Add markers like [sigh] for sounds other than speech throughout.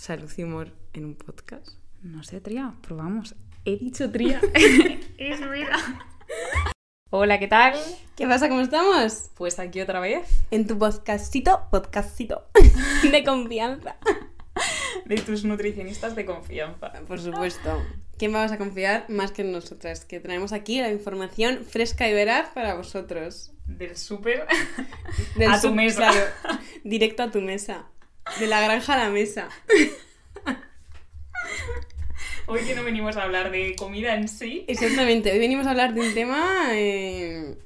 Salud y humor en un podcast. No sé, Tría, probamos. He dicho Tría. [laughs] [laughs] es vida. Hola, ¿qué tal? ¿Qué pasa? ¿Cómo estamos? Pues aquí otra vez En tu podcastito, podcastito [laughs] de confianza. de tus nutricionistas de confianza. Por supuesto. ¿Quién vamos a confiar más que en nosotras? Que traemos aquí la información fresca y veraz para vosotros. Del súper a tu mesa. claro, directo a tu mesa. De la granja a la mesa. Hoy que no venimos a hablar de comida en sí. Exactamente. Hoy venimos a hablar de un tema eh,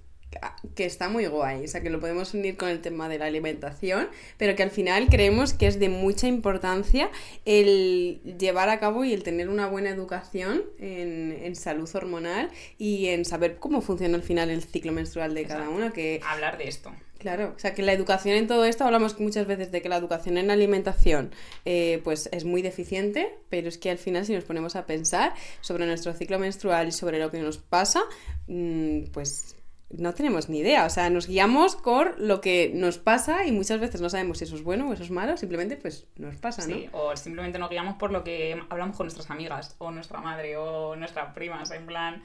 que está muy guay. O sea, que lo podemos unir con el tema de la alimentación, pero que al final creemos que es de mucha importancia el llevar a cabo y el tener una buena educación en, en salud hormonal y en saber cómo funciona al final el ciclo menstrual de cada uno. Que Hablar de esto. Claro, o sea que la educación en todo esto, hablamos muchas veces de que la educación en alimentación eh, pues es muy deficiente, pero es que al final si nos ponemos a pensar sobre nuestro ciclo menstrual y sobre lo que nos pasa, mm, pues no tenemos ni idea, o sea, nos guiamos por lo que nos pasa y muchas veces no sabemos si eso es bueno o eso es malo, simplemente pues nos pasa, ¿no? Sí, o simplemente nos guiamos por lo que hablamos con nuestras amigas, o nuestra madre, o nuestras primas, en plan,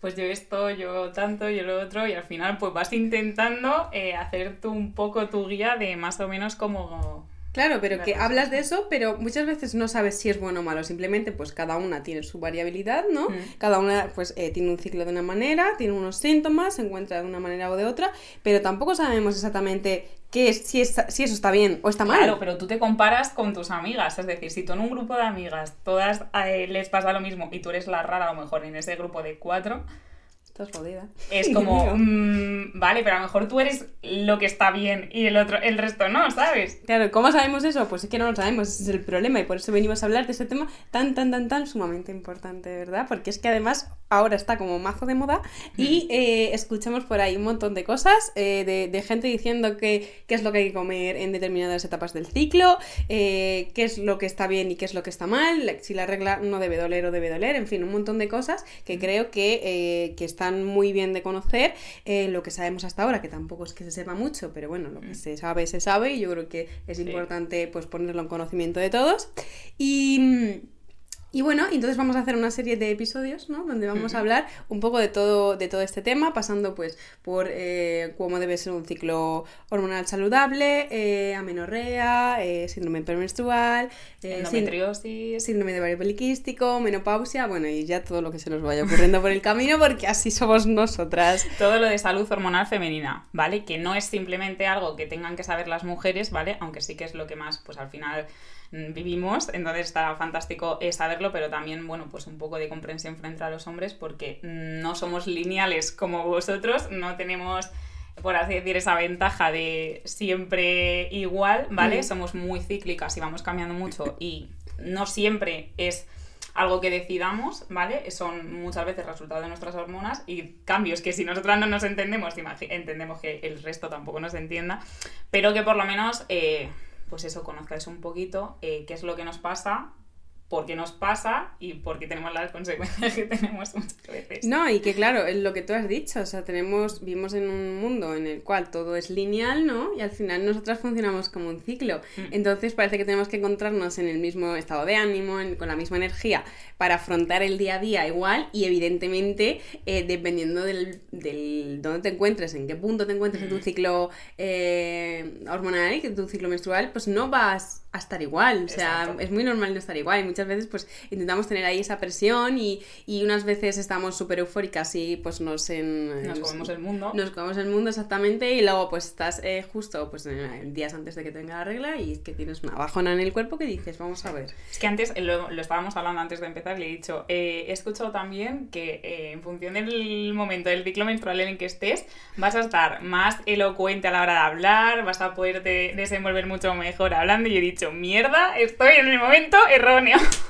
pues yo esto, yo tanto, yo lo otro, y al final pues vas intentando eh, hacer tú un poco tu guía de más o menos como... Claro, pero que hablas de eso, pero muchas veces no sabes si es bueno o malo. Simplemente, pues cada una tiene su variabilidad, ¿no? Mm. Cada una, pues, eh, tiene un ciclo de una manera, tiene unos síntomas, se encuentra de una manera o de otra, pero tampoco sabemos exactamente qué es, si, es- si eso está bien o está mal. Claro, pero tú te comparas con tus amigas, es decir, si tú en un grupo de amigas todas eh, les pasa lo mismo y tú eres la rara a lo mejor en ese grupo de cuatro, Estás jodida. es [laughs] como, mm, vale, pero a lo mejor tú eres lo que está bien y el otro, el resto no, ¿sabes? Claro, ¿cómo sabemos eso? Pues es que no lo sabemos, ese es el problema y por eso venimos a hablar de ese tema tan, tan, tan, tan sumamente importante, ¿verdad? Porque es que además ahora está como mazo de moda y eh, escuchamos por ahí un montón de cosas, eh, de, de gente diciendo que qué es lo que hay que comer en determinadas etapas del ciclo, eh, qué es lo que está bien y qué es lo que está mal, si la regla no debe doler o debe doler, en fin, un montón de cosas que creo que, que están muy bien de conocer, lo que sabemos hasta ahora, que tampoco es que se sepa mucho, pero bueno, lo que se sabe, se sabe, y yo creo que es Sí. importante pues ponerlo en conocimiento de todos. Y... Y bueno, entonces vamos a hacer una serie de episodios, ¿no? Donde vamos a hablar un poco de todo, de todo este tema, pasando pues por eh, cómo debe ser un ciclo hormonal saludable, eh, amenorrea, eh, síndrome premenstrual, Endometriosis... síndrome de ovario poliquístico, menopausia, bueno, y ya todo lo que se nos vaya ocurriendo por el camino, porque así somos nosotras. Todo lo de salud hormonal femenina, ¿vale? Que no es simplemente algo que tengan que saber las mujeres, ¿vale? Aunque sí que es lo que más, pues al final mm, vivimos, entonces está fantástico eh, pero también, bueno, pues un poco de comprensión frente a los hombres, porque no somos lineales como vosotros, no tenemos por así decir, esa ventaja de siempre igual, ¿vale? Mm. Somos muy cíclicas y vamos cambiando mucho y no siempre es algo que decidamos, ¿vale? Son muchas veces resultado de nuestras hormonas y cambios que si nosotras no nos entendemos, entendemos que el resto tampoco nos entienda, pero que por lo menos, eh, pues eso, conozcáis un poquito eh, qué es lo que nos pasa, por qué nos pasa y por qué tenemos las consecuencias [laughs] que tenemos muchas veces. No, y que claro, es lo que tú has dicho, o sea, tenemos, vivimos en un mundo en el cual todo es lineal, ¿no? Y al final nosotras funcionamos como un ciclo. Mm. Entonces parece que tenemos que encontrarnos en el mismo estado de ánimo, en- con la misma energía, para afrontar el día a día igual y evidentemente, eh, dependiendo del, del dónde te encuentres, en qué punto te encuentres en tu Mm. ciclo eh, hormonal y que tu ciclo menstrual, pues no vas a estar igual. O sea, Exacto. es muy normal no estar igual y muchas veces pues intentamos tener ahí esa presión y, y unas veces estamos súper eufóricas y pues nos, en, Nos comemos el mundo. nos comemos el mundo exactamente y luego pues estás eh, justo pues en- días antes de que tenga la regla y es que tienes una bajona en el cuerpo que dices, vamos a ver. Es que antes, lo, lo estábamos hablando antes de empezar, le he dicho, eh, he escuchado también que eh, en función del momento del ciclo menstrual en el que estés, vas a estar más elocuente a la hora de hablar, vas a poderte desenvolver mucho mejor hablando. Y he dicho, mierda, estoy en el momento erróneo. [laughs]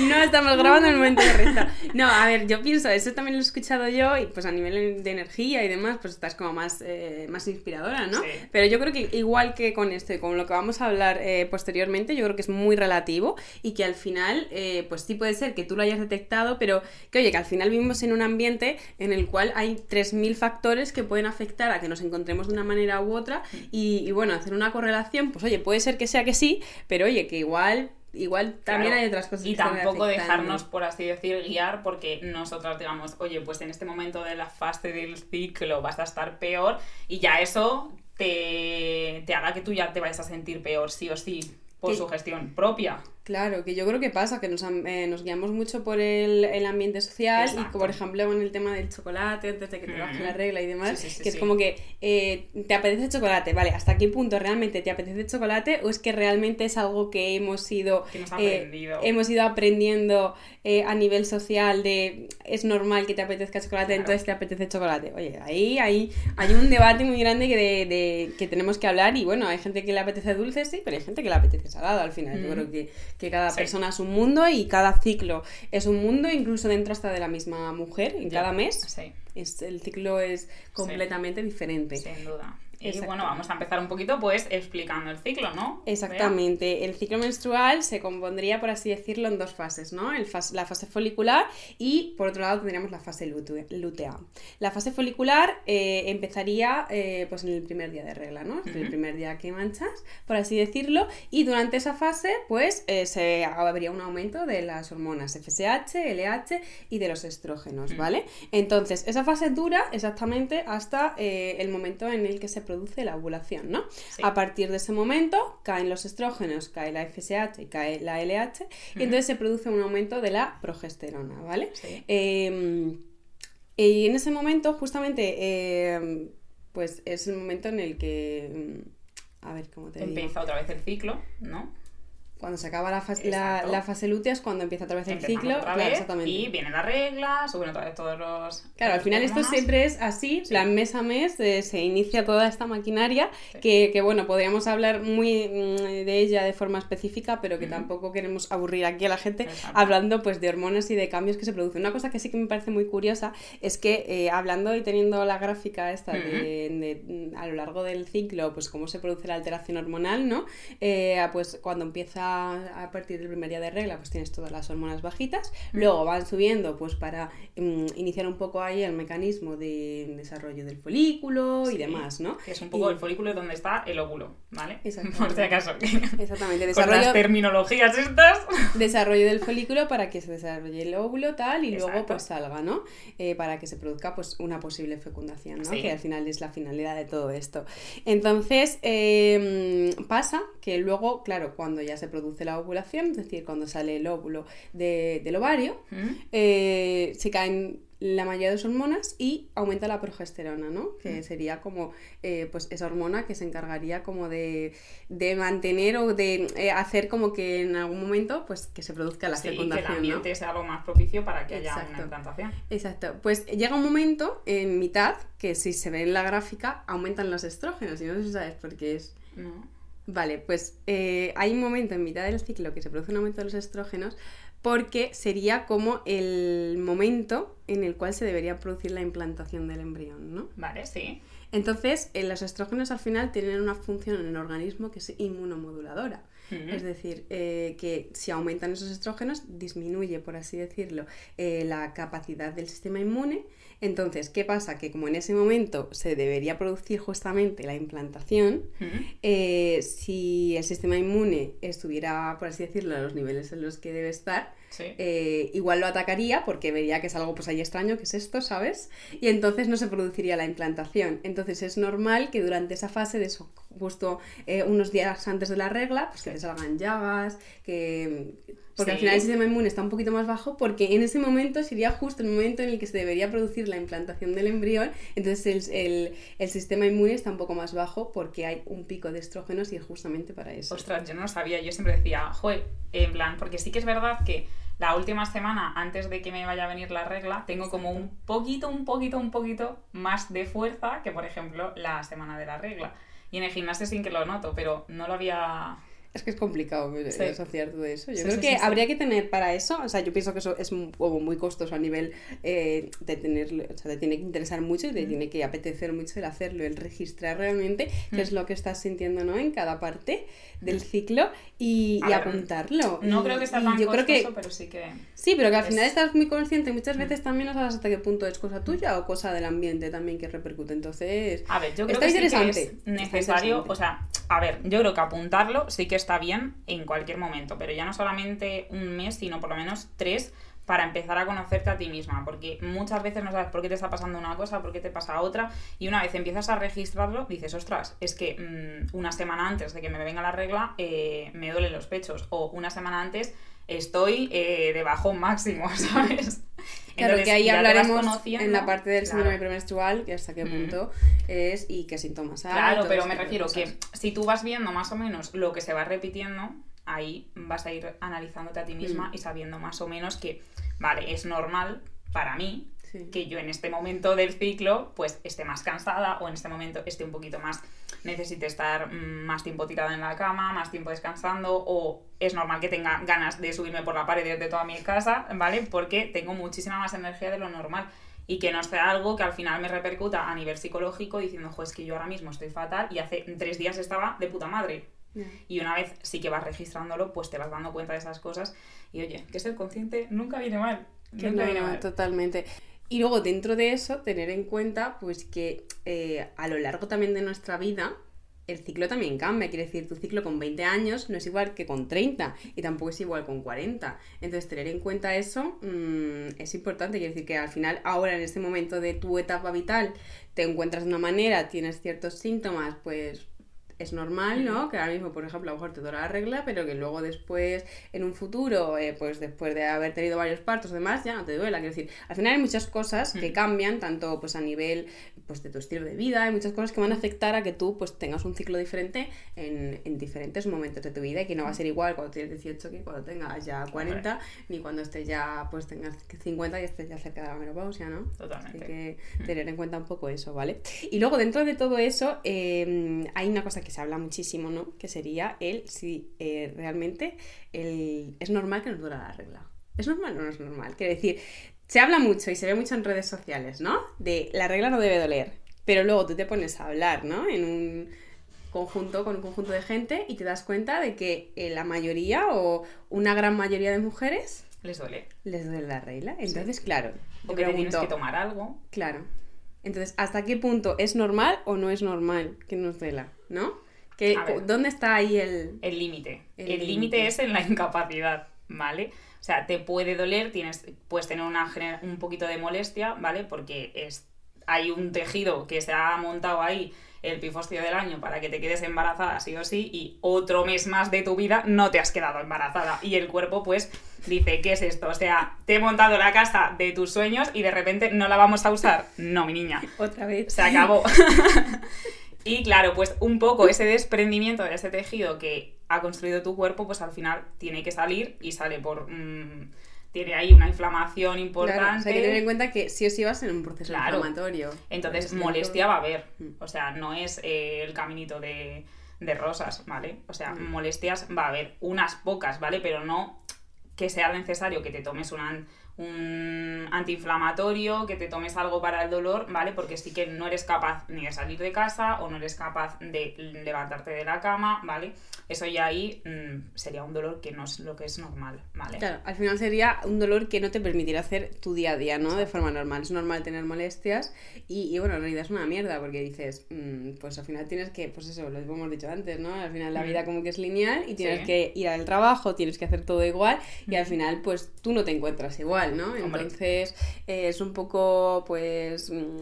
No estamos grabando en el momento correcto. [laughs] No, a ver, yo pienso, eso también lo he escuchado yo y pues a nivel de energía y demás, pues estás como más, eh, más inspiradora, ¿no? Sí. Pero yo creo que igual que con esto y con lo que vamos a hablar eh, posteriormente, yo creo que es muy relativo y que al final, eh, pues sí puede ser que tú lo hayas detectado, pero que oye, que al final vivimos en un ambiente en el cual hay 3.000 factores que pueden afectar a que nos encontremos de una manera u otra y, y bueno, hacer una correlación, pues oye, puede ser que sea que sí, pero oye, que igual... Igual también Claro. hay otras cosas Y que tampoco dejarnos, por así decir, guiar porque nosotras digamos, oye, pues en este momento de la fase del ciclo vas a estar peor y ya eso te, te haga que tú ya te vayas a sentir peor, sí o sí, por su gestión propia. Claro, que yo creo que pasa, que nos, eh, nos guiamos mucho por el, el ambiente social y por ejemplo con el tema del chocolate, antes de que te baje Mm. la regla y demás, Sí, sí, sí, que es como que eh, te apetece chocolate, ¿vale? ¿Hasta qué punto realmente te apetece chocolate o es que realmente es algo que hemos ido, Que eh, hemos ido aprendiendo eh, a nivel social de es normal que te apetezca chocolate, Claro. entonces te apetece chocolate? Oye, ahí, ahí hay un debate muy grande que, de, de- que tenemos que hablar y bueno, hay gente que le apetece dulce, sí, pero hay gente que le apetece salado al final. Yo creo que, que cada Sí. persona es un mundo y cada ciclo es un mundo, incluso dentro hasta de la misma mujer, en cada mes. Sí, Es, el ciclo es completamente diferente. sin duda. Y bueno, vamos a empezar un poquito pues explicando el ciclo, ¿no? Exactamente. El ciclo menstrual se compondría, por así decirlo, en dos fases, ¿no? El fas- la fase folicular y, por otro lado, tendríamos la fase lúte- lútea. La fase folicular eh, empezaría eh, pues en el primer día de regla, ¿no? El Ujú. primer día que manchas, por así decirlo, y durante esa fase, pues, eh, se habría un aumento de las hormonas FSH, LH y de los estrógenos. ¿vale? Entonces, esa fase dura exactamente hasta el momento en el que se produce la ovulación, ¿no? Sí. A partir de ese momento caen los estrógenos, cae la FSH y cae la LH, y entonces se produce un aumento de la progesterona, ¿vale? Sí. Eh, y en ese momento, justamente, eh, pues es el momento en el que. mm, A ver, ¿cómo te digo? Empieza otra vez el ciclo, ¿no? Cuando se acaba la, fase la, la fase lútea es cuando empieza otra vez el Empezamos ciclo. otra Claro, vez exactamente. y viene la regla, suben otra vez todos los. Claro, al las final esto siempre es así, plan mes a mes eh, se inicia toda esta maquinaria Sí. que, que, bueno, podríamos hablar muy mm, de ella de forma específica, pero que Ujú. tampoco queremos aburrir aquí a la gente Exacto. hablando pues de hormonas y de cambios que se producen. Una cosa que sí que me parece muy curiosa es que eh, hablando y teniendo la gráfica esta de, de, mm, a lo largo del ciclo, pues cómo se produce la alteración hormonal, ¿no? Eh, pues cuando empieza a partir del primer día de regla, pues tienes todas las hormonas bajitas, luego van subiendo pues para mm, iniciar un poco ahí el mecanismo de desarrollo del folículo y demás, ¿no? Que es un poco Y- el folículo donde está el óvulo, ¿vale? [laughs] Exactamente. Por si acaso. [laughs] Exactamente, Con desarrollo, las terminologías estas. [laughs] desarrollo del folículo para que se desarrolle el óvulo tal y luego pues salga, ¿no? Eh, para que se produzca pues una posible fecundación, ¿no? Sí. Que al final es la finalidad de todo esto. Entonces eh, pasa que luego, claro, cuando ya se produce la ovulación, es decir, cuando sale el óvulo de- del ovario, ¿Mm? eh, se caen la mayoría de las hormonas y aumenta la progesterona, ¿no? Que sería como eh, pues esa hormona que se encargaría como de, de mantener o de eh, hacer como que en algún momento pues que se produzca la Sí, que el ambiente sea algo más propicio para que haya Exacto. una implantación. Exacto. Pues llega un momento en mitad que si se ve en la gráfica aumentan los estrógenos y no sé si sabes por qué es. ¿no? Vale, pues eh, hay un momento en mitad del ciclo que se produce un aumento de los estrógenos porque sería como el momento en el cual se debería producir la implantación del embrión, ¿no? Vale, sí. Entonces, eh, los estrógenos al final tienen una función en el organismo que es inmunomoduladora. Mm. Es decir, eh, que si aumentan esos estrógenos, disminuye, por así decirlo, eh, la capacidad del sistema inmune. Entonces, ¿qué pasa? Que como en ese momento se debería producir justamente la implantación, eh, si el sistema inmune estuviera, por así decirlo, a los niveles en los que debe estar, Sí. eh, igual lo atacaría porque vería que es algo pues ahí extraño, que es esto, ¿sabes? Y entonces no se produciría la implantación. Entonces es normal que durante esa fase de eso, justo eh, unos días antes de la regla, pues que te salgan llagas, que... Porque al final el sistema inmune está un poquito más bajo porque en ese momento sería justo el momento en el que se debería producir la implantación del embrión, entonces el, el- el sistema inmune está un poco más bajo porque hay un pico de estrógenos y es justamente para eso. Ostras, yo no lo sabía. Yo siempre decía, joder, en plan, porque sí que es verdad que la última semana, antes de que me vaya a venir la regla, tengo como un poquito, un poquito, un poquito más de fuerza que, por ejemplo, la semana de la regla. Y en el gimnasio sí que lo noto, pero no lo había Es que es complicado eh, Sí. asociar todo eso. Yo Sí, creo sí, que habría que tener para eso, o sea, yo pienso que eso es como muy costoso a nivel eh, de tenerlo, o sea, te tiene que interesar mucho y te tiene que apetecer mucho el hacerlo, el registrar realmente qué es lo que estás sintiendo, ¿no? En cada parte del ciclo y, y ver, apuntarlo. No creo que y tan yo creo costoso, que pero sí que... Sí, pero que al Es- final estás muy consciente muchas veces también no sabes hasta qué punto es cosa tuya o cosa del ambiente también que repercute. Entonces, A ver, yo creo Está que es está necesario, interesante. o sea, a ver, yo creo que apuntarlo sí que está bien en cualquier momento, pero ya no solamente un mes, sino por lo menos tres para empezar a conocerte a ti misma, porque muchas veces no sabes por qué te está pasando una cosa, por qué te pasa otra, y una vez empiezas a registrarlo, dices, ostras, es que mm, una semana antes de que me venga la regla eh, me duelen los pechos, o una semana antes estoy eh, de máximo, [laughs] ¿sabes? Claro, Entonces, que ahí hablaremos en la parte del claro. síndrome premenstrual, que hasta qué Mm. punto es y qué síntomas hay. Claro, pero ese me refiero cosas. que si tú vas viendo más o menos lo que se va repitiendo, ahí vas a ir analizándote a ti misma Mm. y sabiendo más o menos que, vale, es normal para mí Sí. que yo en este momento del ciclo pues esté más cansada o en este momento esté un poquito más necesite estar mm, más tiempo tirada en la cama, más tiempo descansando o es normal que tenga ganas de subirme por la pared de toda mi casa, ¿vale? Porque tengo muchísima más energía de lo normal y que no sea algo que al final me repercuta a nivel psicológico diciendo, jo, es que yo ahora mismo estoy fatal y hace tres días estaba de puta madre. Y una vez sí que vas registrándolo, pues te vas dando cuenta de esas cosas y oye, que ser consciente nunca viene mal. Que nunca no, viene mal. totalmente. Y luego dentro de eso, tener en cuenta pues que eh, a lo largo también de nuestra vida, el ciclo también cambia. Quiere decir, tu ciclo con 20 años no es igual que con 30 y tampoco es igual con 40. Entonces, tener en cuenta eso mm, es importante. Quiere decir que al final, ahora en este momento de tu etapa vital, te encuentras de una manera, tienes ciertos síntomas, pues es normal, ¿no? Que ahora mismo, por ejemplo, a lo mejor te dura la regla, pero que luego después, en un futuro, eh, pues después de haber tenido varios partos o demás, ya no te duela. Quiero decir, al final hay muchas cosas que cambian, tanto pues a nivel pues de tu estilo de vida, hay muchas cosas que van a afectar a que tú pues tengas un ciclo diferente en, en diferentes momentos de tu vida y que no va a ser igual cuando tienes 18 que cuando tengas ya 40, ni cuando estés ya, pues tengas 50 y estés ya cerca de la menopausia, ¿no? Así Totalmente. que tener en cuenta un poco eso, ¿vale? Y luego dentro de todo eso eh, hay una cosa que se habla muchísimo, ¿no? Que sería el si eh, realmente el- es normal que nos dura la regla. ¿Es normal o no es normal? Quiero decir, se habla mucho y se ve mucho en redes sociales, ¿no? De la regla no debe doler. Pero luego tú te pones a hablar, ¿no? En un conjunto, con un conjunto de gente y te das cuenta de que eh, la mayoría o una gran mayoría de mujeres Les duele. les duele la regla. Entonces, claro, O que te que tomar algo. Claro. Entonces, ¿hasta qué punto es normal o no es normal que nos duela? ¿No? Que. ¿Dónde está ahí el...? El límite. El límite. es en la incapacidad, ¿vale? O sea, te puede doler, tienes, puedes tener una, un poquito de molestia, ¿vale? Porque es, hay un tejido que se ha montado ahí el pifostio del año para que te quedes embarazada sí o sí y otro mes más de tu vida no te has quedado embarazada y el cuerpo pues dice, ¿qué es esto? O sea, te he montado la casa de tus sueños y de repente no la vamos a usar. No, mi niña [laughs] Otra vez. se acabó. [laughs] y claro, pues un poco ese desprendimiento de ese tejido que ha construido tu cuerpo, pues al final tiene que salir y sale por... mm, tiene ahí una inflamación Claro, importante. o sea, hay que tener en cuenta que sí o sí vas en un proceso Claro. inflamatorio. Entonces, molestia va a haber. Mm. O sea, no es eh, el caminito de, de rosas, ¿vale? O sea, Mm. molestias va a haber unas pocas, ¿vale? Pero no que sea necesario que te tomes un, an- un antiinflamatorio, que te tomes algo para el dolor, ¿vale? Porque sí que no eres capaz ni de salir de casa o no eres capaz de levantarte de la cama, ¿vale? Eso ya ahí mm, sería un dolor que no es lo que es normal, ¿vale? Claro, al final sería un dolor que no te permitirá hacer tu día a día, ¿no? De forma normal. Es normal tener molestias y, y, bueno, en realidad es una mierda porque dices, mm, pues al final tienes que, pues eso, lo hemos dicho antes, ¿no? Al final la vida como que es lineal y tienes Sí. que ir al trabajo, tienes que hacer todo igual y al final pues tú no te encuentras igual, Entonces eh, es un poco pues mm,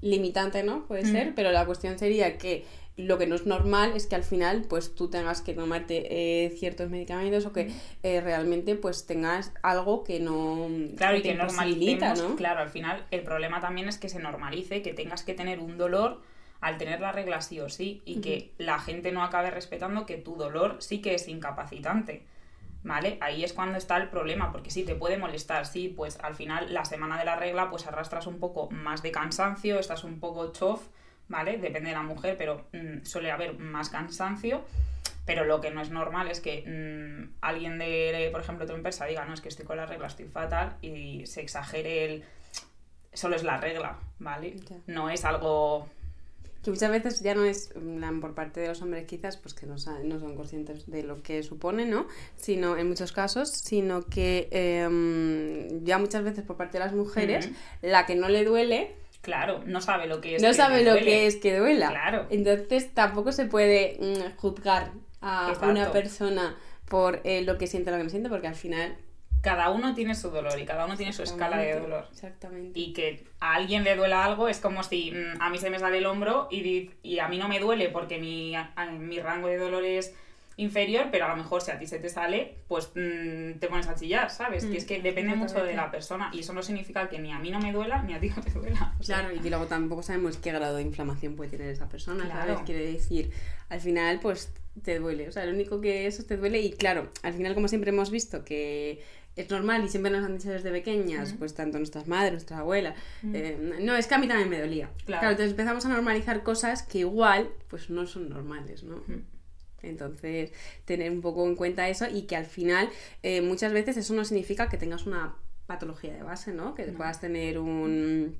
limitante, ¿no? Puede Mm. ser, pero la cuestión sería que lo que no es normal es que al final pues tú tengas que tomarte eh, ciertos medicamentos o que eh, realmente pues tengas algo que no Claro, y que ¿no? claro, al final el problema también es que se normalice, que tengas que tener un dolor al tener la regla sí o sí, y que la gente no acabe respetando que tu dolor sí que es incapacitante. ¿Vale? Ahí es cuando está el problema, porque sí, te puede molestar, sí, pues al final la semana de la regla pues arrastras un poco más de cansancio, estás un poco chof, ¿vale? Depende de la mujer, pero mm, suele haber más cansancio, Pero lo que no es normal es que mm, alguien de, por ejemplo, tu empresa diga, no, es que estoy con la regla, estoy fatal, y se exagere el... Solo es la regla, ¿vale? Ya. No es algo... Que muchas veces ya no es por parte de los hombres quizás, pues que no, no son conscientes de lo que supone, ¿no? Sino en muchos casos, sino que em, ya muchas veces por parte de las mujeres, la que no le duele, Claro, no sabe lo que es. no que sabe lo duele. que es que duela. Claro. Entonces tampoco se puede mm, juzgar a Exacto. una persona por eh, lo que siente o lo que no siente, porque al final... Cada uno tiene su dolor y cada uno tiene su escala de dolor. Exactamente. Y que a alguien le duela algo es como si mm, a mí se me sale el hombro y, y a mí no me duele porque mi, a- mi rango de dolor es inferior, pero a lo mejor si a ti se te sale, pues mm, te pones a chillar, ¿sabes? Mm, que es que depende mucho de la persona y eso no significa que ni a mí no me duela ni a ti no te duela. O sea, Claro, y que luego tampoco sabemos qué grado de inflamación puede tener esa persona, Claro. ¿sabes? Quiere decir, al final, pues te duele. O sea, lo único que eso te duele. Y claro, al final, como siempre hemos visto que es normal y siempre nos han dicho desde pequeñas, pues tanto nuestras madres, nuestra abuela, Ujú. eh, no, es que a mí también me dolía. Claro. Claro. entonces empezamos a normalizar cosas que igual, pues no son normales, ¿no? Entonces, tener un poco en cuenta eso y que al final, eh, muchas veces eso no significa que tengas una patología de base, ¿no? Que No. puedas tener un,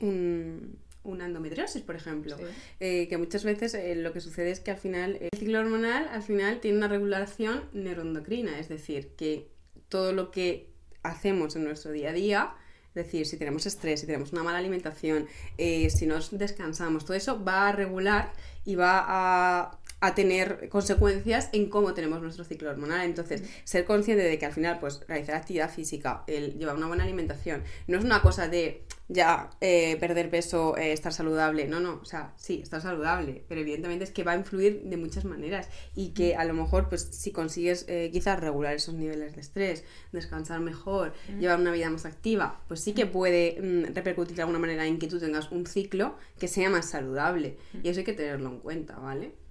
un- una endometriosis, por ejemplo. Sí. Eh, que muchas veces eh, lo que sucede es que al final el ciclo hormonal al final tiene una regulación neuroendocrina, es decir, que todo lo que hacemos en nuestro día a día, es decir, si tenemos estrés, si tenemos una mala alimentación, eh, si nos descansamos, todo eso va a regular y va a, a tener consecuencias en cómo tenemos nuestro ciclo hormonal. Entonces, ser consciente de que al final, pues, realizar actividad física, el llevar una buena alimentación, no es una cosa de ya eh, perder peso, eh, estar saludable. No, no, o sea, sí, estar saludable, pero evidentemente es que va a influir de muchas maneras y que a lo mejor, pues, si consigues eh, quizás regular esos niveles de estrés, descansar mejor, llevar una vida más activa, pues sí que puede mm, repercutir de alguna manera en que tú tengas un ciclo que sea más saludable. Y eso hay que tenerlo en cuenta, ¿vale?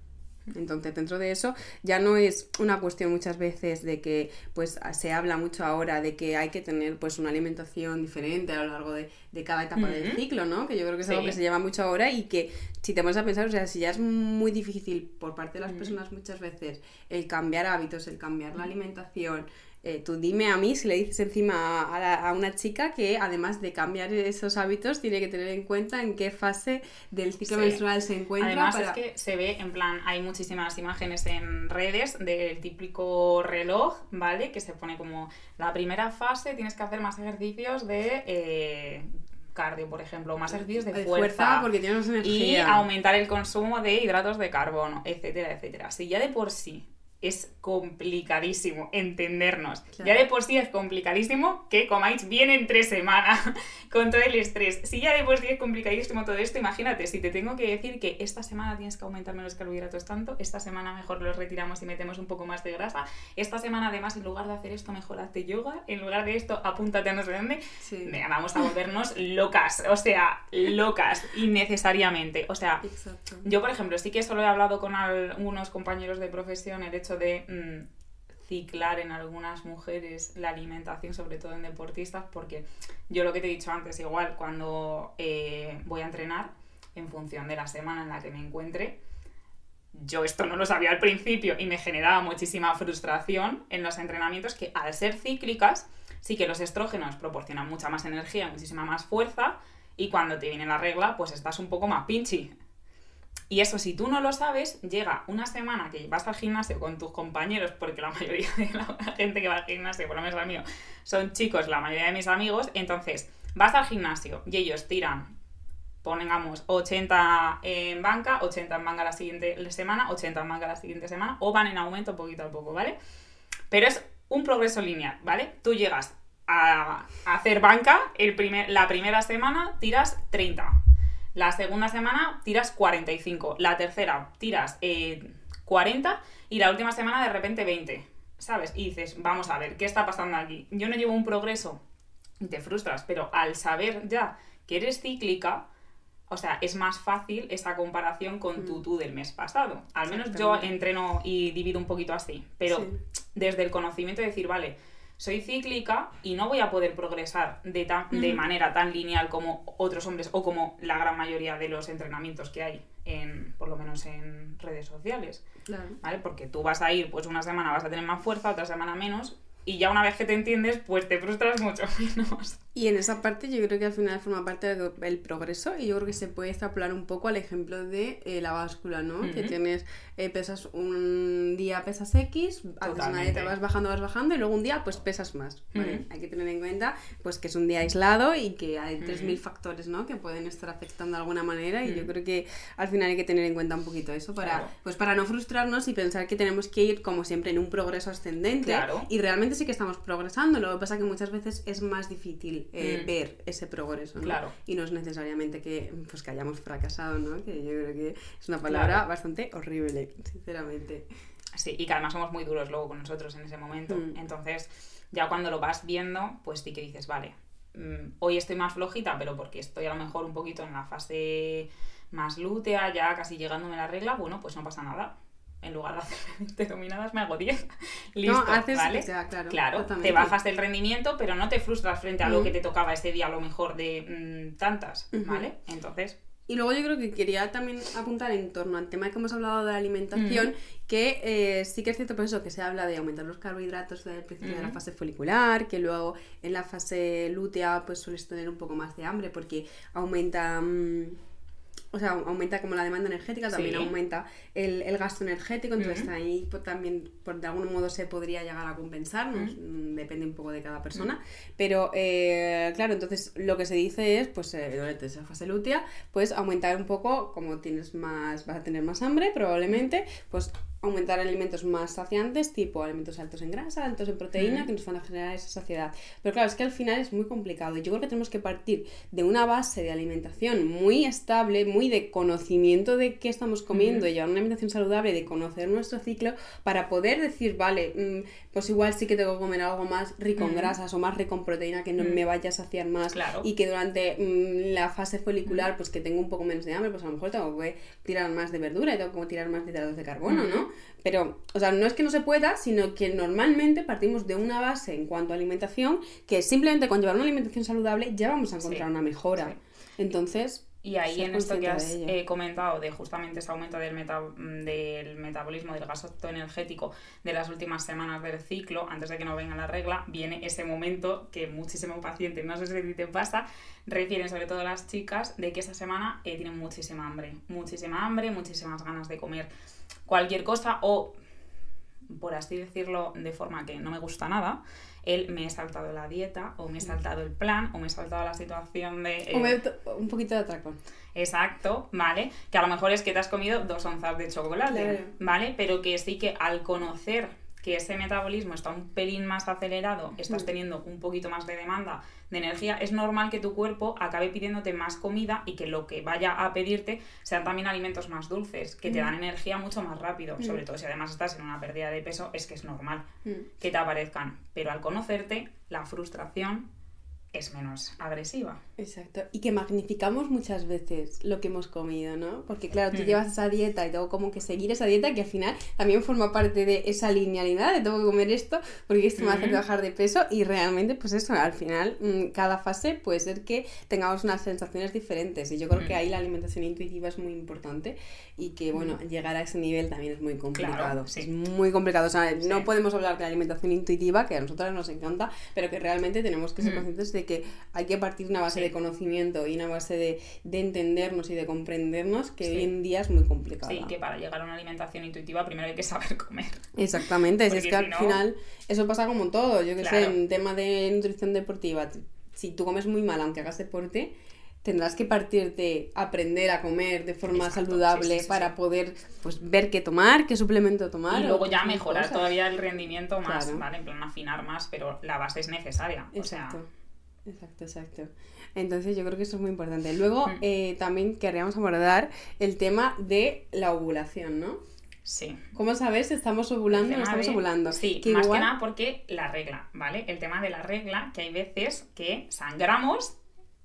Entonces, dentro de eso, ya no es una cuestión muchas veces de que, pues, se habla mucho ahora de que hay que tener, pues, una alimentación diferente a lo largo de, de cada etapa del ciclo, ¿no? Que yo creo que es algo que se lleva mucho ahora y que, si te pones a pensar, o sea, si ya es muy difícil por parte de las personas muchas veces el cambiar hábitos, el cambiar la alimentación, eh, tú dime a mí si le dices encima a, la- a una chica que además de cambiar esos hábitos tiene que tener en cuenta en qué fase del ciclo Sí. menstrual se encuentra Además para... es que se ve, en plan, hay muchísimas imágenes en redes del típico reloj, ¿vale? Que se pone como la primera fase tienes que hacer más ejercicios de eh, cardio, por ejemplo, más ejercicios de, de fuerza, porque tienes y energía. aumentar el consumo de hidratos de carbono, etcétera, etcétera. Si ya de por sí es complicadísimo entendernos, Claro. ya de por sí es complicadísimo que comáis bien entre semana [laughs] con todo el estrés. Si ya de por sí es complicadísimo todo esto, imagínate, si te tengo que decir que esta semana tienes que aumentar menos carbohidratos tanto, esta semana mejor los retiramos y metemos un poco más de grasa, esta semana además en lugar de hacer esto mejor hazte yoga, en lugar de esto apúntate a no sé dónde, Sí. Vamos a volvernos locas, o sea, locas, innecesariamente. O sea, Exacto. yo, por ejemplo, sí que solo he hablado con algunos compañeros de profesión el de mm, ciclar en algunas mujeres la alimentación, sobre todo en deportistas, porque yo lo que te he dicho antes, igual cuando eh, voy a entrenar, en función de la semana en la que me encuentre, yo esto no lo sabía al principio y me generaba muchísima frustración en los entrenamientos que al ser cíclicas, sí que los estrógenos proporcionan mucha más energía, muchísima más fuerza y cuando te viene la regla, pues estás un poco más pinchi. Y eso, si tú no lo sabes, llega una semana que vas al gimnasio con tus compañeros, porque la mayoría de la gente que va al gimnasio, por lo menos la mío, son chicos, la mayoría de mis amigos, entonces vas al gimnasio y ellos tiran, pongamos 80 en banca, 80 en manga la siguiente semana, 80 en manga la siguiente semana, o van en aumento poquito a poco, ¿vale? Pero es un progreso lineal, ¿vale? Tú llegas a hacer banca, el primer, la primera semana tiras 30, la segunda semana tiras 45, la tercera tiras eh, 40 y la última semana de repente 20, ¿sabes? Y dices, vamos a ver, ¿qué está pasando aquí? Yo no llevo un progreso y te frustras, pero al saber ya que eres cíclica, o sea, es más fácil esa comparación con tu tú del mes pasado. Al menos yo entreno y divido un poquito así, pero Sí. desde el conocimiento de decir, vale, soy cíclica y no voy a poder progresar de, tan, de manera tan lineal como otros hombres o como la gran mayoría de los entrenamientos que hay, en, por lo menos en redes sociales. Claro. ¿Vale? Porque tú vas a ir, pues una semana vas a tener más fuerza, otra semana menos, y ya una vez que te entiendes, pues te frustras mucho [laughs] menos. Y en esa parte yo creo que al final forma parte del progreso y yo creo que se puede extrapolar un poco al ejemplo de eh, la báscula, ¿no? Que tienes, eh, pesas un día pesas X, una dieta, vas bajando, vas bajando y luego un día pues pesas más, ¿vale? Hay que tener en cuenta pues que es un día aislado y que hay 3.000 factores, ¿no? Que pueden estar afectando de alguna manera y yo creo que al final hay que tener en cuenta un poquito eso para, pues para no frustrarnos y pensar que tenemos que ir como siempre en un progreso ascendente y realmente sí que estamos progresando, lo que pasa que muchas veces es más difícil eh, mm. ver ese progreso, ¿no? Claro. Y no es necesariamente que, pues, que hayamos fracasado, ¿no? Que yo creo que es una palabra bastante horrible, sinceramente. Sí, y que además somos muy duros luego con nosotros en ese momento. Mm. Entonces, ya cuando lo vas viendo, pues sí que dices, vale, mm, hoy estoy más flojita, pero porque estoy a lo mejor un poquito en la fase más lútea, ya casi llegándome a la regla, bueno, pues no pasa nada en lugar de hacer 20 [laughs] dominadas me hago 10. Listo, no, haces, ¿vale? claro, claro te bajas del rendimiento, pero no te frustras frente a lo que te tocaba ese día, a lo mejor de mm, tantas, ¿vale? Entonces... Y luego yo creo que quería también apuntar en torno al tema que hemos hablado de la alimentación, que eh, sí que es cierto por eso que se habla de aumentar los carbohidratos del principio de la fase folicular, que luego en la fase lútea pues sueles tener un poco más de hambre porque aumenta... Mm, o sea, aumenta como la demanda energética, también aumenta el, el, gasto energético, entonces ahí pues, también por, de algún modo se podría llegar a compensar, mm, depende un poco de cada persona, pero eh, claro, entonces lo que se dice es, pues eh, durante esa fase lútea, pues aumentar un poco, como tienes más, vas a tener más hambre probablemente, pues aumentar alimentos más saciantes, tipo alimentos altos en grasa, altos en proteína, que nos van a generar esa saciedad. Pero claro, es que al final es muy complicado. Y yo creo que tenemos que partir de una base de alimentación muy estable, muy de conocimiento de qué estamos comiendo y llevar una alimentación saludable, de conocer nuestro ciclo, para poder decir, vale, mm, pues igual sí que tengo que comer algo más rico en grasas o más rico en proteína que no me vaya a saciar más y que durante mm, la fase folicular, pues que tengo un poco menos de hambre, pues a lo mejor tengo que tirar más de verdura y tengo que tirar más de hidratos de carbono, ¿no? Pero, o sea, no es que no se pueda, sino que normalmente partimos de una base en cuanto a alimentación que simplemente con llevar una alimentación saludable ya vamos a encontrar una mejora. Entonces, y ahí en esto que has eh, comentado de justamente ese aumento del, del metabolismo, del gasto energético de las últimas semanas del ciclo, antes de que no venga la regla, viene ese momento que muchísimo paciente, no sé si te pasa, refieren sobre todo las chicas de que esa semana eh, tienen muchísima hambre, muchísima hambre, muchísimas ganas de comer cualquier cosa o, por así decirlo de forma que no me gusta nada, el me he saltado la dieta o me he saltado el plan o me he saltado la situación de... Eh, un poquito de atracón. Exacto, ¿vale? Que a lo mejor es que te has comido dos onzas de chocolate, ¿vale? Pero que sí que al conocer que ese metabolismo está un pelín más acelerado, estás teniendo un poquito más de demanda de energía, es normal que tu cuerpo acabe pidiéndote más comida y que lo que vaya a pedirte sean también alimentos más dulces, que te dan energía mucho más rápido. Sobre todo si además estás en una pérdida de peso, es que es normal que te aparezcan. Pero al conocerte, la frustración es menos agresiva. Exacto. Y que magnificamos muchas veces lo que hemos comido, ¿no? Porque claro, tú mm. llevas esa dieta y tengo como que seguir esa dieta que al final también forma parte de esa linealidad de tengo que comer esto porque esto me hace bajar de peso y realmente pues eso, al final mm, cada fase puede ser que tengamos unas sensaciones diferentes y yo creo que mm. ahí la alimentación intuitiva es muy importante y que bueno, llegar a ese nivel también es muy complicado. Es muy complicado, o sea, no podemos hablar de alimentación intuitiva que a nosotras nos encanta, pero que realmente tenemos que ser conscientes de que hay que partir una base de conocimiento y una base de, de, entendernos y de comprendernos que hoy en día es muy complicado. Sí, que para llegar a una alimentación intuitiva primero hay que saber comer. Exactamente, es que al final eso pasa como todo, yo que sé, en tema de nutrición deportiva, si tú comes muy mal aunque hagas deporte, tendrás que partir de aprender a comer de forma saludable para poder pues ver qué tomar, qué suplemento tomar. Y luego ya mejorar todavía el rendimiento más, ¿vale? En plan afinar más, pero la base es necesaria. Exacto. O sea, Exacto, exacto. Entonces yo creo que eso es muy importante. Luego mm. eh, también querríamos abordar el tema de la ovulación, ¿no? Sí. ¿Cómo sabes si estamos ovulando o no estamos ovulando? Sí, más que nada porque la regla, ¿vale? El tema de la regla, que hay veces que sangramos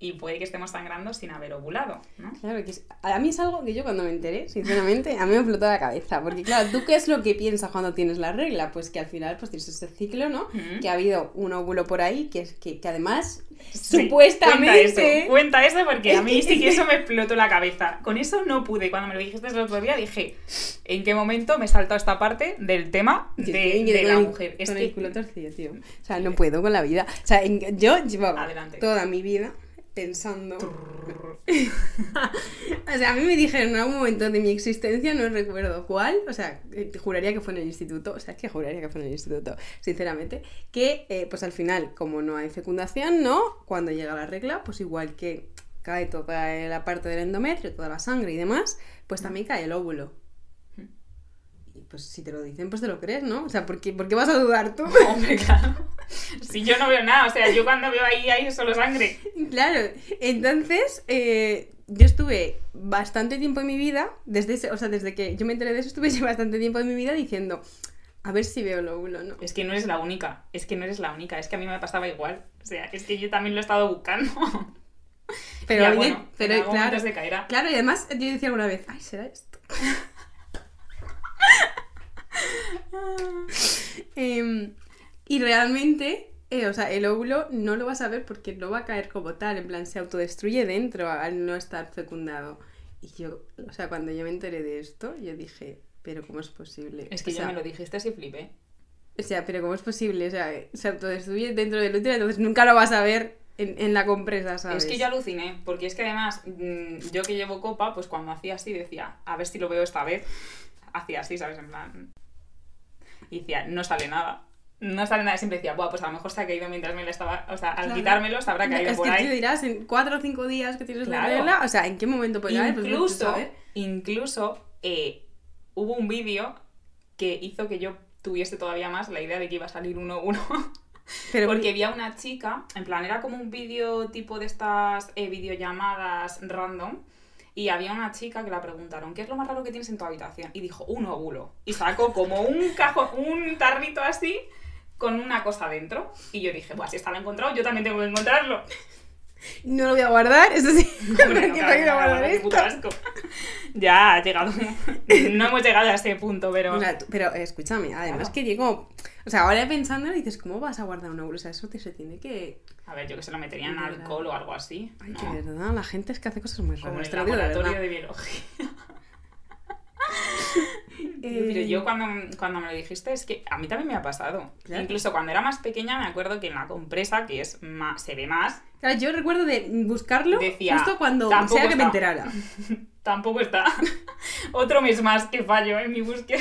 y puede que estemos sangrando sin haber ovulado, ¿no? Claro, que es- a mí es algo que yo cuando me enteré, sinceramente, a mí me explotó la cabeza. Porque claro, ¿tú qué es lo que piensas cuando tienes la regla? Pues que al final pues tienes ese ciclo, ¿no? Que ha habido un óvulo por ahí, que, es, que, que además, Sí, supuestamente... Cuenta eso, cuenta eso porque a mí Es que- sí que eso me explotó la cabeza. Con eso no pude. Cuando me lo dijiste el otro día dije, ¿en qué momento me saltado esta parte del tema de, la mujer? Es con que el culo torcido, tío. O sea, no puedo con la vida. O sea, en- yo llevaba Adelante. toda mi vida pensando... [laughs] o sea, a mí me dijeron en algún momento de mi existencia, no recuerdo cuál, o sea, eh, juraría que fue en el instituto, o sea, es que juraría que fue en el instituto, sinceramente, que eh, pues al final, como no hay fecundación, ¿no? Cuando llega la regla, pues igual que cae toda la parte del endometrio, toda la sangre y demás, pues también cae el óvulo. Pues si te lo dicen, pues te lo crees, ¿no? O sea, ¿por qué, por qué vas a dudar tú? [laughs] Hombre, claro. Si yo no veo nada, o sea, yo cuando veo ahí, ahí solo sangre. Claro, entonces eh, yo estuve bastante tiempo en mi vida, desde ese- o sea, desde que yo me enteré de eso, estuve [laughs] bastante tiempo en mi vida diciendo, a ver si veo el óvulo, ¿no? Es que no eres la única, es que no eres la única, es que a mí me pasaba igual. O sea, es que yo también lo he estado buscando. Pero, Ya, bueno, pero en algún claro, momento se caerá. claro, y además yo decía alguna vez, ay, ¿será esto? [laughs] [laughs] Em, y realmente, eh, o sea, el óvulo no lo vas a ver porque no va a caer como tal, en plan, se autodestruye dentro al no estar fecundado. Y yo, o sea, cuando yo me enteré de esto, yo dije, pero ¿cómo es posible? Es que O sea, me lo dijiste y flipé. O sea, pero ¿cómo es posible? O sea, se autodestruye dentro del útero, entonces nunca lo vas a ver en, en la compresa, ¿sabes? Es que yo aluciné, porque es que además, mm, yo que llevo copa, pues cuando hacía así decía, a ver si lo veo esta vez. Hacía así, ¿sabes? En plan. Y decía, no sale nada. No sale nada. Siempre decía, Buah, pues a lo mejor se ha caído mientras me la estaba. O sea, al Claro. quitármelo se habrá caído es por que ahí. tú dirás, en cuatro o cinco días que tienes la Claro. regla, o sea, ¿en qué momento puede caer? Pues incluso, se sabe. incluso eh, hubo un vídeo que hizo que yo tuviese todavía más la idea de que iba a salir uno uno. [laughs] Pero Porque vi a una chica, en plan, era como un vídeo tipo de estas eh, videollamadas random. Y había una chica que la preguntaron, ¿qué es lo más raro que tienes en tu habitación? Y dijo, un óvulo. Y sacó como un cajón, un tarrito así, con una cosa dentro. Y yo dije, pues si está lo encontrado, yo también tengo que encontrarlo. No lo voy a guardar, eso sí. [laughs] [laughs] No, ¿Qué claro, no, guardar qué esto? asco. Ya ha llegado. [laughs] No hemos llegado a ese punto, pero. O sea, tú- pero eh, escúchame, además Claro. que digo, o sea, ahora pensando dices, ¿cómo vas a guardar un óvulo? O sea, eso te, se tiene que... A ver, yo que se lo metería en alcohol o algo así. Ay, ¿no? verdad, la gente es que hace cosas muy Como raras, el digo de laboratorio de biología. Eh, Pero yo cuando, cuando me lo dijiste es que a mí también me ha pasado. Claro. Incluso cuando era más pequeña me acuerdo que en la compresa, que es más, se ve más, Claro, yo recuerdo de buscarlo Decía, justo cuando sea que me enterara. [laughs] tampoco está. [laughs] Otro mes más que fallo en mi búsqueda.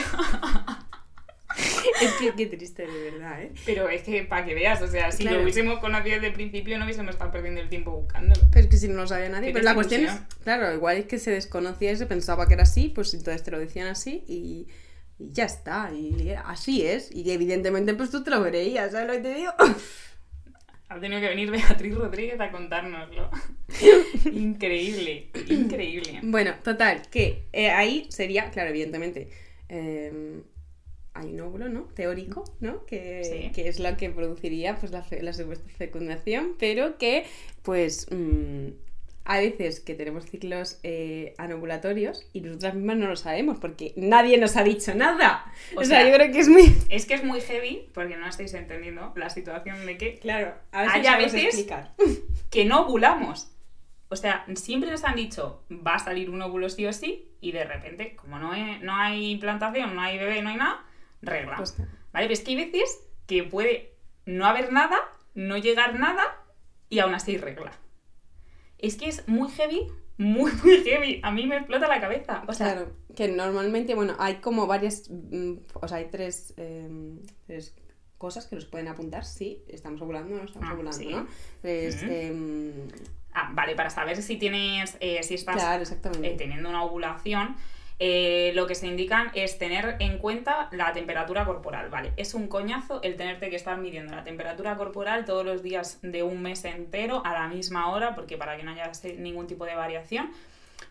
es que qué triste, de verdad, ¿eh? Pero es que para que veas, o sea, si Claro. lo hubiésemos conocido desde el principio no hubiésemos estado perdiendo el tiempo buscándolo. Pero es que si no lo sabía nadie. Pero la cuestión es, claro, igual es que se desconocía y se pensaba que era así, pues entonces te lo decían así y, y ya está. Y así es. Y evidentemente pues tú te lo creías, ¿sabes lo que te digo? [laughs] Ha tenido que venir [laughs] Beatriz Rodríguez a contárnoslo. [laughs] increíble, increíble. Bueno, total, que eh, ahí sería, claro, evidentemente, eh, hay un óvulo, ¿no? Teórico, ¿no? Que, Sí. que es lo que produciría pues la, fe- la supuesta fecundación, pero que pues mm, a veces que tenemos ciclos eh, anovulatorios y nosotras mismas no lo sabemos porque nadie nos ha dicho nada. O, O sea, sea, yo creo que es muy... [laughs] Es que es muy heavy, porque no estáis entendiendo la situación de que Claro, a si Hay a veces- explicar. [laughs] que no ovulamos. O sea, siempre nos han dicho, va a salir un óvulo sí o sí, y de repente, como no hay, no hay implantación, no hay bebé, no hay nada, regla. Pues, ¿Vale? Pero es que hay veces que puede no haber nada, no llegar nada, y aún así regla. Es que es muy heavy, muy, muy heavy. A mí me explota la cabeza. O sea, claro, que normalmente, bueno, hay como varias, mm, o sea, hay tres, eh, tres cosas que nos pueden apuntar si estamos ovulando o no estamos Ah, ovulando, sí. ¿no? Pues, em, ah, vale, para saber si tienes, eh, si estás claro, eh, teniendo una ovulación, eh, lo que se indican es tener en cuenta la temperatura corporal, ¿vale? Es un coñazo el tenerte que estar midiendo la temperatura corporal todos los días de un mes entero a la misma hora, porque para que no haya ningún tipo de variación.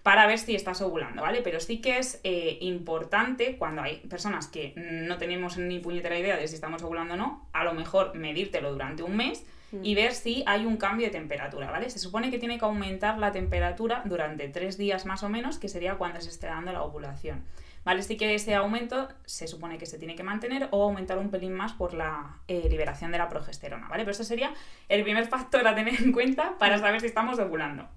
para ver si estás ovulando, ¿vale? Pero sí que es eh, importante cuando hay personas que no tenemos ni puñetera idea de si estamos ovulando o no, a lo mejor medírtelo durante un mes Mm. y ver si hay un cambio de temperatura, ¿vale? Se supone que tiene que aumentar la temperatura durante tres días más o menos, que sería cuando se esté dando la ovulación. ¿Vale? Sí que ese aumento se supone que se tiene que mantener o aumentar un pelín más por la eh, liberación de la progesterona, ¿vale? Pero eso sería el primer factor a tener en cuenta para saber si estamos ovulando.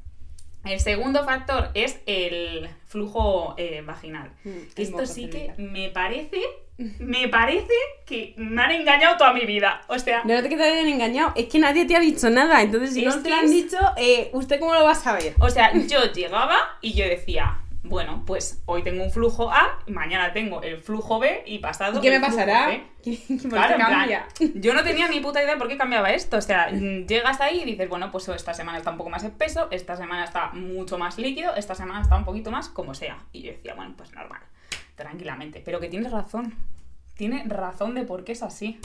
El segundo factor es el flujo eh, vaginal. Mm, Esto sí que me parece, me parece que me han engañado toda mi vida. O sea, No te que te hayan engañado, es que nadie te ha dicho nada. Entonces, si no te lo han dicho, eh, ¿usted cómo lo va a saber? O sea, yo llegaba y yo decía, bueno, pues hoy tengo un flujo A, mañana tengo el flujo B y pasado. ¿Y qué me el pasará? [laughs] ¿Qué- qué- Claro, plan, cambia? yo no tenía ni puta idea de por qué cambiaba esto. O sea, llegas ahí y dices, bueno, pues esta semana está un poco más espeso, esta semana está mucho más líquido, esta semana está un poquito más como sea. Y yo decía, bueno, pues normal, tranquilamente. Pero que tienes razón. Tiene razón de por qué es así.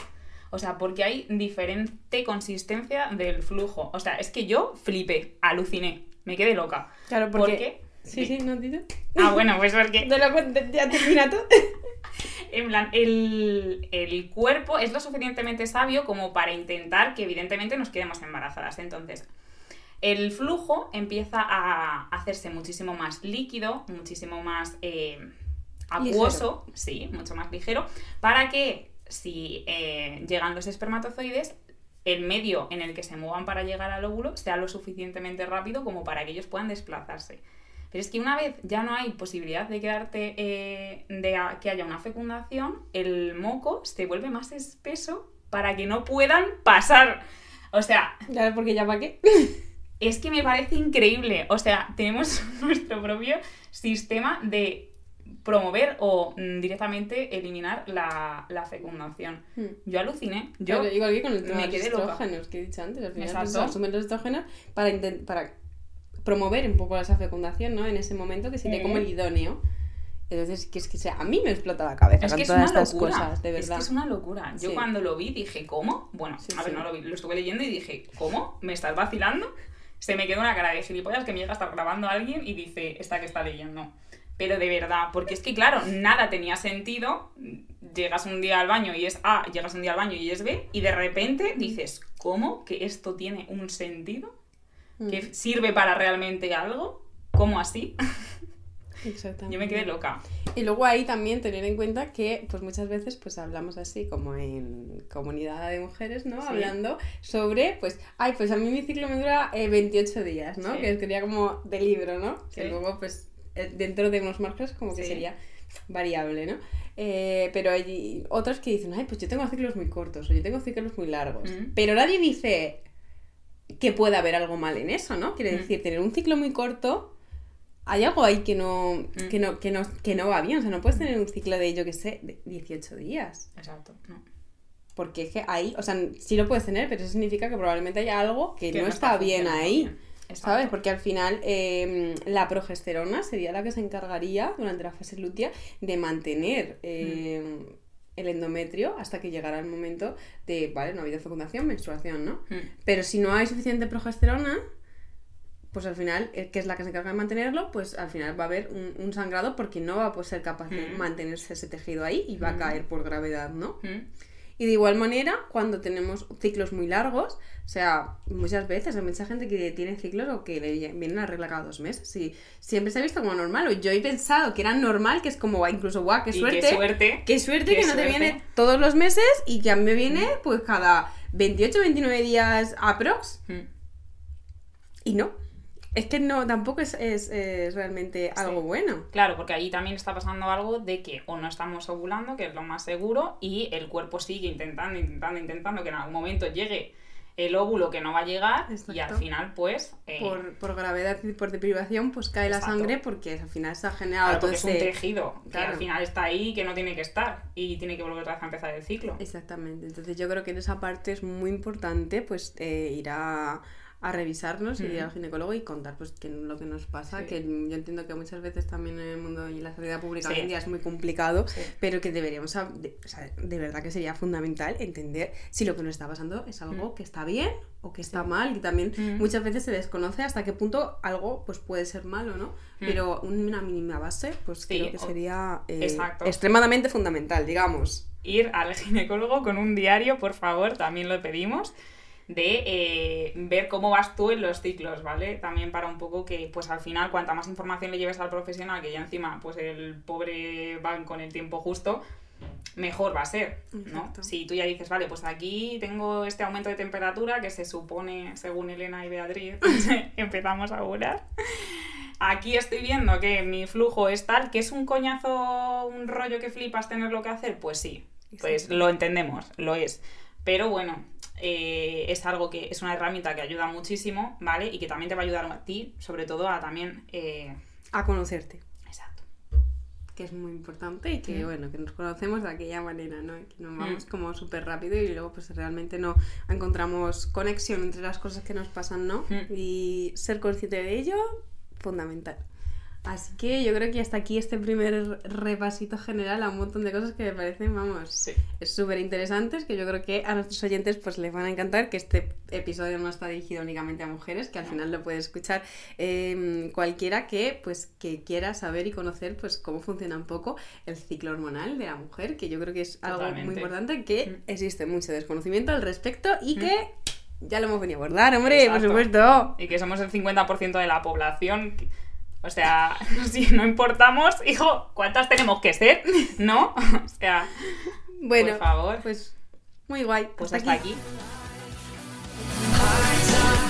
O sea, porque hay diferente consistencia del flujo. O sea, es que yo flipé, aluciné, me quedé loca. Claro, ¿Por porque... qué? Sí, sí, ¿no, Tito? Ah, bueno, pues porque [laughs] Te lo cuento, ya termina tú. [laughs] en plan, el, el cuerpo es lo suficientemente sabio como para intentar que evidentemente nos quedemos embarazadas. Entonces, el flujo empieza a hacerse muchísimo más líquido, muchísimo más eh, acuoso, sí, mucho más ligero, para que si eh, llegan los espermatozoides, el medio en el que se muevan para llegar al óvulo sea lo suficientemente rápido como para que ellos puedan desplazarse. Pero es que una vez ya no hay posibilidad de quedarte, eh, de a- que haya una fecundación, el moco se vuelve más espeso para que no puedan pasar. O sea, Claro, porque ya para qué. es que me parece increíble. O sea, tenemos [laughs] nuestro propio sistema de promover o mm, directamente eliminar la, la fecundación. Hmm. Yo aluciné. Yo Claro, igual que con el tema me de los estrógenos que he dicho antes, al final asumen los estrógenos para, para promover un poco esa fecundación, ¿no? En ese momento que sería Mm. como el idóneo. Entonces, que es que sea, a mí me explota la cabeza Es con que es todas una estas locura. cosas, de Es verdad. que es una locura. Yo Sí. cuando lo vi dije, ¿cómo? Bueno, Sí, a ver, sí. no lo vi, lo estuve leyendo y dije, ¿cómo? ¿Me estás vacilando? Se me quedó una cara de gilipollas que me llega a estar grabando a alguien y dice, esta que está leyendo. Pero de verdad, porque es que claro, nada tenía sentido. Llegas un día al baño y es A, llegas un día al baño y es B, y de repente dices, ¿cómo? ¿Que esto tiene un sentido? Mm, ¿Que sirve para realmente algo? ¿Cómo así? exactamente. Yo me quedé loca. Y luego ahí también tener en cuenta que pues muchas veces pues hablamos así como en comunidad de mujeres, ¿no? Sí. Hablando sobre pues, ay, pues a mí mi ciclo me dura eh, 28 días, ¿no? Sí. Que sería como de libro, ¿no? Sí. Que luego pues dentro de unos marcos como que Sí. sería variable, ¿no? Eh, pero hay otras que dicen, ay, pues yo tengo ciclos muy cortos o yo tengo ciclos muy largos. Mm. Pero nadie dice que pueda haber algo mal en eso, ¿no? Quiere Mm. decir, tener un ciclo muy corto hay algo ahí que no, Mm. que no, que no, que no va bien. O sea, no puedes tener un ciclo de, yo qué sé, de 18 días. Exacto. No. Porque es que ahí, o sea, sí lo puedes tener, pero eso significa que probablemente haya algo que, Que no, está, bien ahí. bien. ¿Sabes? Porque al final eh, la progesterona sería la que se encargaría durante la fase lútea de mantener eh, Mm. el endometrio hasta que llegara el momento de, vale, no ha habido fecundación, menstruación, ¿no? Mm. Pero si no hay suficiente progesterona, pues al final, eh, que es la que se encarga de mantenerlo, pues al final va a haber un, un sangrado porque no va a ser capaz de Mm. mantenerse ese tejido ahí y va a caer por gravedad, ¿no? Mm. Y de igual manera, cuando tenemos ciclos muy largos, o sea, muchas veces hay mucha gente que tiene ciclos o que le vienen la regla cada dos meses. Y siempre se ha visto como normal. O yo he pensado que era normal, que es como, "Guau, incluso, guau, qué suerte. qué suerte. Qué suerte Qué que no te viene todos los meses y que a mí me viene pues cada 28 29 días aprox. Mm. Y no. Es que no, tampoco es, es- es realmente algo bueno. Claro, porque ahí también está pasando algo de que o no estamos ovulando, que es lo más seguro, y el cuerpo sigue intentando, intentando, intentando que en algún momento llegue el óvulo que no va a llegar y al final pues... eh, Por, por gravedad y por deprivación, pues cae la sangre porque al final se ha generado claro, todo porque es un ese- tejido que al final está ahí que no tiene que estar y tiene que volver otra vez a empezar el ciclo. Exactamente. Entonces yo creo que en esa parte es muy importante pues eh, ir a, a revisarnos y ir al ginecólogo y contar pues que lo que nos pasa, que yo entiendo que muchas veces también en el mundo y la sanidad pública hoy en día es muy complicado, pero que deberíamos, de, o sea, de verdad que sería fundamental entender si lo que nos está pasando es algo que está bien o que está mal y también muchas veces se desconoce hasta qué punto algo pues puede ser malo, ¿no? Pero una mínima base pues creo que sería eh, extremadamente fundamental, digamos. Ir al ginecólogo con un diario, por favor, también lo pedimos de eh, ver cómo vas tú en los ciclos, ¿vale? También para un poco que, pues al final, cuanta más información le lleves al profesional, que ya encima, pues el pobre va con el tiempo justo, mejor va a ser, ¿no? Si tú ya dices, vale, pues aquí tengo este aumento de temperatura que se supone, según Elena y Beatriz, [laughs] empezamos a volar. Aquí estoy viendo que mi flujo es tal, que es un coñazo, un rollo que flipas tener lo que hacer, pues sí, pues lo entendemos, lo es. Pero bueno, eh, es algo que es una herramienta que ayuda muchísimo, ¿vale? Y que también te va a ayudar a ti, sobre todo a también... Eh, a conocerte. Exacto. Que es muy importante y que, mm. bueno, que nos conocemos de aquella manera, ¿no? Que nos vamos mm. como súper rápido y luego pues realmente no encontramos conexión entre las cosas que nos pasan, ¿no? Mm. Y ser consciente de ello, fundamental. Así que yo creo que hasta aquí este primer repasito general a un montón de cosas que me parecen, vamos, es súper interesantes, que yo creo que a nuestros oyentes pues les van a encantar, que este episodio no está dirigido únicamente a mujeres, que al final lo puede escuchar em, cualquiera que pues que quiera saber y conocer pues cómo funciona un poco el ciclo hormonal de la mujer, que yo creo que es algo muy importante, que mm. existe mucho desconocimiento al respecto y mm. que ya lo hemos venido a abordar, hombre, por supuesto. Y que somos el 50% de la población o sea, [laughs] si no importamos, hijo, ¿cuántas tenemos que ser? [laughs] ¿No? [laughs] O sea, bueno, por favor. Pues muy guay. Pues hasta, aquí.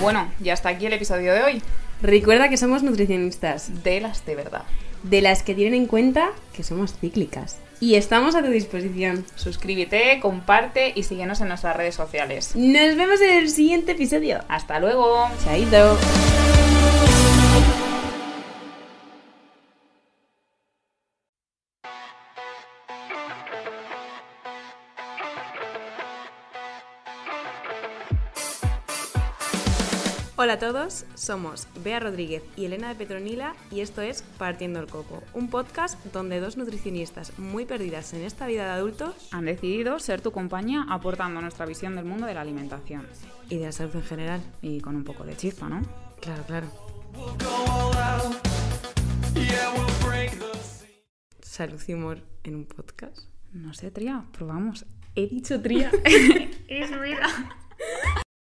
Bueno, ya hasta aquí el episodio de hoy. Recuerda que somos nutricionistas. De las de verdad. De las que tienen en cuenta que somos cíclicas. Y estamos a tu disposición. Suscríbete, comparte y síguenos en nuestras redes sociales. Nos vemos en el siguiente episodio. Hasta luego. Chaito. Hola a todos, somos Bea Rodríguez y Elena de Petronila y esto es Partiendo el Coco, un podcast donde dos nutricionistas muy perdidas en esta vida de adultos han decidido ser tu compañía aportando nuestra visión del mundo de la alimentación. Y de la salud en general. Y con un poco de chispa, ¿no? Claro, claro. Salud y humor en un podcast. No sé, Tría, probamos. He dicho Tría. [laughs] es vida. [laughs]